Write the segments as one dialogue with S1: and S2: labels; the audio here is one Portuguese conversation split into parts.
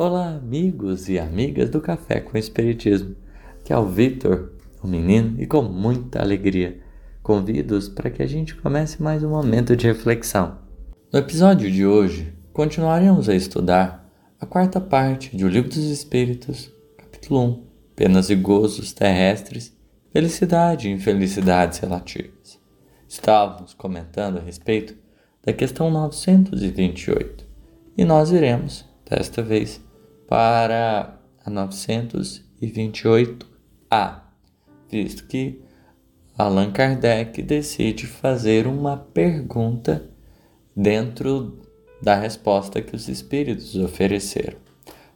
S1: Olá, amigos e amigas do Café com Espiritismo, que é o Vitor, o menino, e com muita alegria convido-os para que a gente comece mais um momento de reflexão. No episódio de hoje, continuaremos a estudar a quarta parte de O Livro dos Espíritos, capítulo 1, Penas e Gozos Terrestres, Felicidade e Infelicidades Relativas. Estávamos comentando a respeito da questão 928 e nós iremos, desta vez, para a 928A, visto que Allan Kardec decide fazer uma pergunta dentro da resposta que os espíritos ofereceram.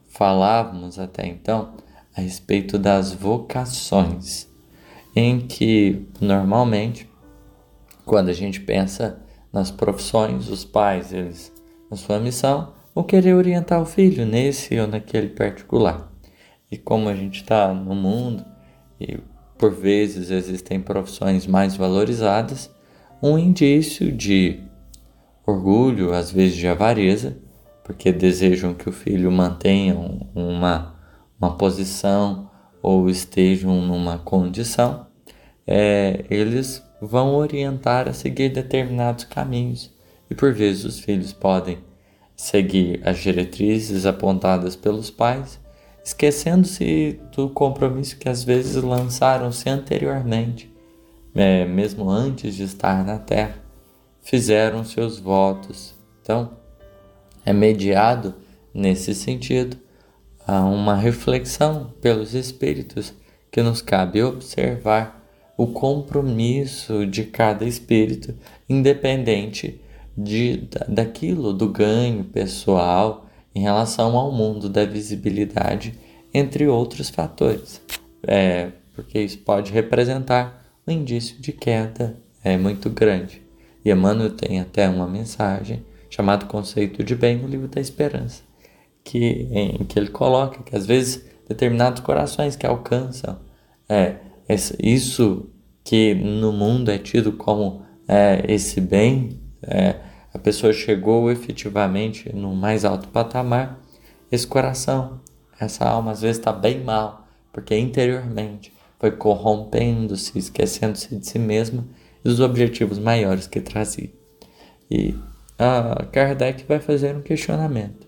S1: Falávamos até então a respeito das vocações, em que normalmente, quando a gente pensa nas profissões, os pais, eles, na sua missão, ou querer orientar o filho nesse ou naquele particular. E como a gente está no mundo e por vezes existem profissões mais valorizadas, um indício de orgulho, às vezes de avareza, porque desejam que o filho mantenha uma, uma posição ou estejam numa condição, é, eles vão orientar a seguir determinados caminhos. E por vezes os filhos podem seguir as diretrizes apontadas pelos pais, esquecendo-se do compromisso que às vezes lançaram-se anteriormente, é, mesmo antes de estar na terra, fizeram seus votos. Então, é mediado nesse sentido a uma reflexão pelos espíritos que nos cabe observar o compromisso de cada espírito, independente de, daquilo, do ganho pessoal em relação ao mundo da visibilidade, entre outros fatores, é, porque isso pode representar um indício de queda é, muito grande. E Emmanuel tem até uma mensagem chamada Conceito de Bem no livro da Esperança, que, em que ele coloca que às vezes determinados corações que alcançam é, isso que no mundo é tido como é, esse bem é, a pessoa chegou efetivamente no mais alto patamar, esse coração, essa alma às vezes está bem mal, porque interiormente foi corrompendo-se, esquecendo-se de si mesma e dos objetivos maiores que trazia. E a Kardec vai fazer um questionamento.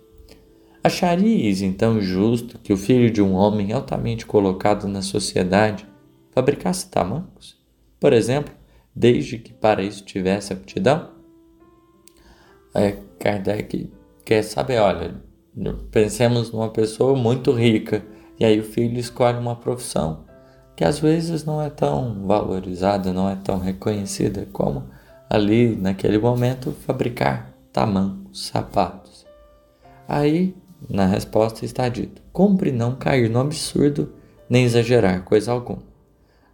S1: Acharias então justo que o filho de um homem altamente colocado na sociedade fabricasse tamancos? Por exemplo, desde que para isso tivesse aptidão? Aí Kardec quer saber, olha, pensemos numa pessoa muito rica e aí o filho escolhe uma profissão que às vezes não é tão valorizada, não é tão reconhecida como ali naquele momento fabricar tamancos, sapatos. Aí na resposta está dito: cumpre não cair no absurdo nem exagerar coisa alguma.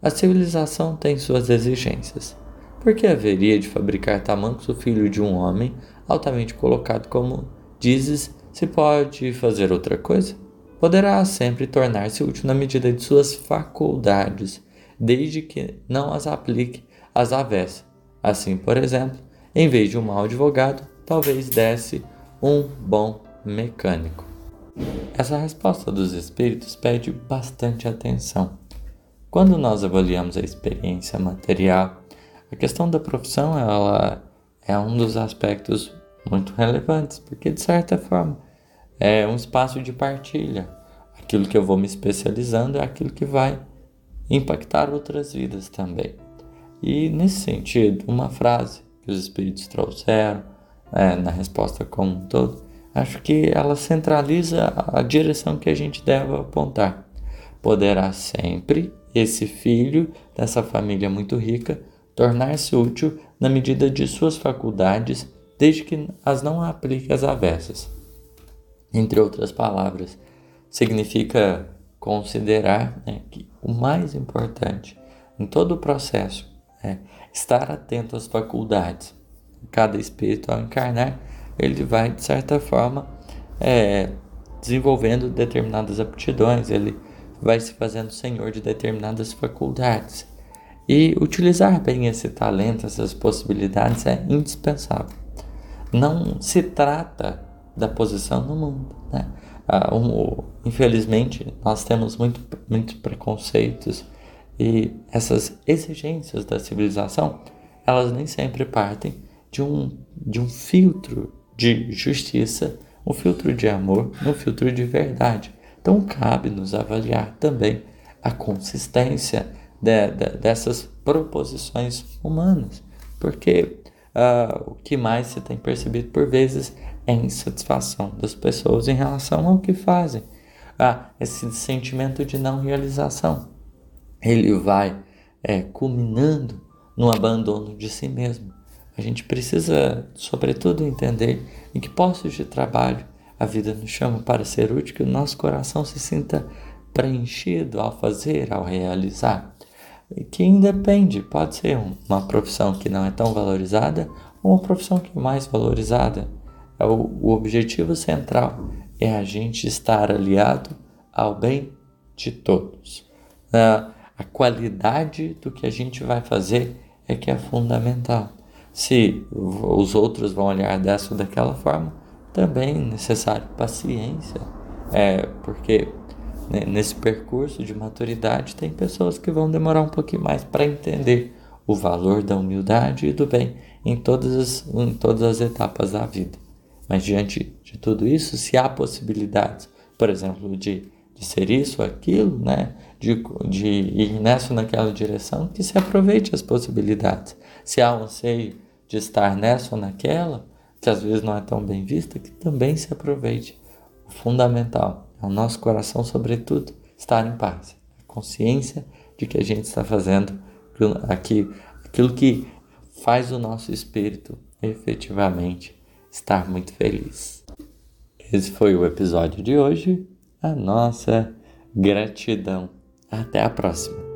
S1: A civilização tem suas exigências. Por que haveria de fabricar tamancos o filho de um homem altamente colocado como dizes, se pode fazer outra coisa? Poderá sempre tornar-se útil na medida de suas faculdades, desde que não as aplique às avessas. Assim, por exemplo, em vez de um mau advogado, talvez desse um bom mecânico. Essa resposta dos espíritos pede bastante atenção. Quando nós avaliamos a experiência material, a questão da profissão ela é um dos aspectos muito relevantes, porque de certa forma é um espaço de partilha. Aquilo que eu vou me especializando é aquilo que vai impactar outras vidas também. E nesse sentido, uma frase que os espíritos trouxeram é, na resposta como um todo, acho que ela centraliza a direção que a gente deve apontar. Poderá sempre esse filho dessa família muito rica tornar-se útil na medida de suas faculdades desde que as não aplique às avessas. Entre outras palavras, significa considerar né, que o mais importante em todo o processo é estar atento às faculdades. Cada espírito, ao encarnar, ele vai, de certa forma, é, desenvolvendo determinadas aptidões, ele vai se fazendo senhor de determinadas faculdades. E utilizar bem esse talento, essas possibilidades é indispensável não se trata da posição no mundo. Né? Uh, um, infelizmente, nós temos muito, muitos preconceitos e essas exigências da civilização, elas nem sempre partem de um, de um filtro de justiça, um filtro de amor, um filtro de verdade. Então, cabe nos avaliar também a consistência de, de, dessas proposições humanas, porque uh, o que mais se tem percebido por vezes é a insatisfação das pessoas em relação ao que fazem, ah, esse sentimento de não realização. Ele vai é, culminando no abandono de si mesmo. A gente precisa, sobretudo, entender em que postos de trabalho a vida nos chama para ser útil, que o nosso coração se sinta preenchido ao fazer, ao realizar. Que independe, pode ser uma profissão que não é tão valorizada ou uma profissão que é mais valorizada. É o, o objetivo central é a gente estar aliado ao bem de todos. a qualidade do que a gente vai fazer é que é fundamental. Se os outros vão olhar dessa ou daquela forma, também é necessário paciência, é, porque né, nesse percurso de maturidade tem pessoas que vão demorar um pouquinho mais para entender o valor da humildade e do bem em todas as, em todas as etapas da vida. Mas diante de tudo isso, se há possibilidades, por exemplo, de, de ser isso, aquilo, né? de, de ir nessa ou naquela direção, que se aproveite as possibilidades. Se há um anseio de estar nessa ou naquela, que às vezes não é tão bem vista, que também se aproveite. O fundamental o nosso coração, sobretudo, estar em paz. A consciência de que a gente está fazendo aqui, aquilo que faz o nosso espírito efetivamente estar muito feliz. Esse foi o episódio de hoje. A nossa gratidão. Até a próxima.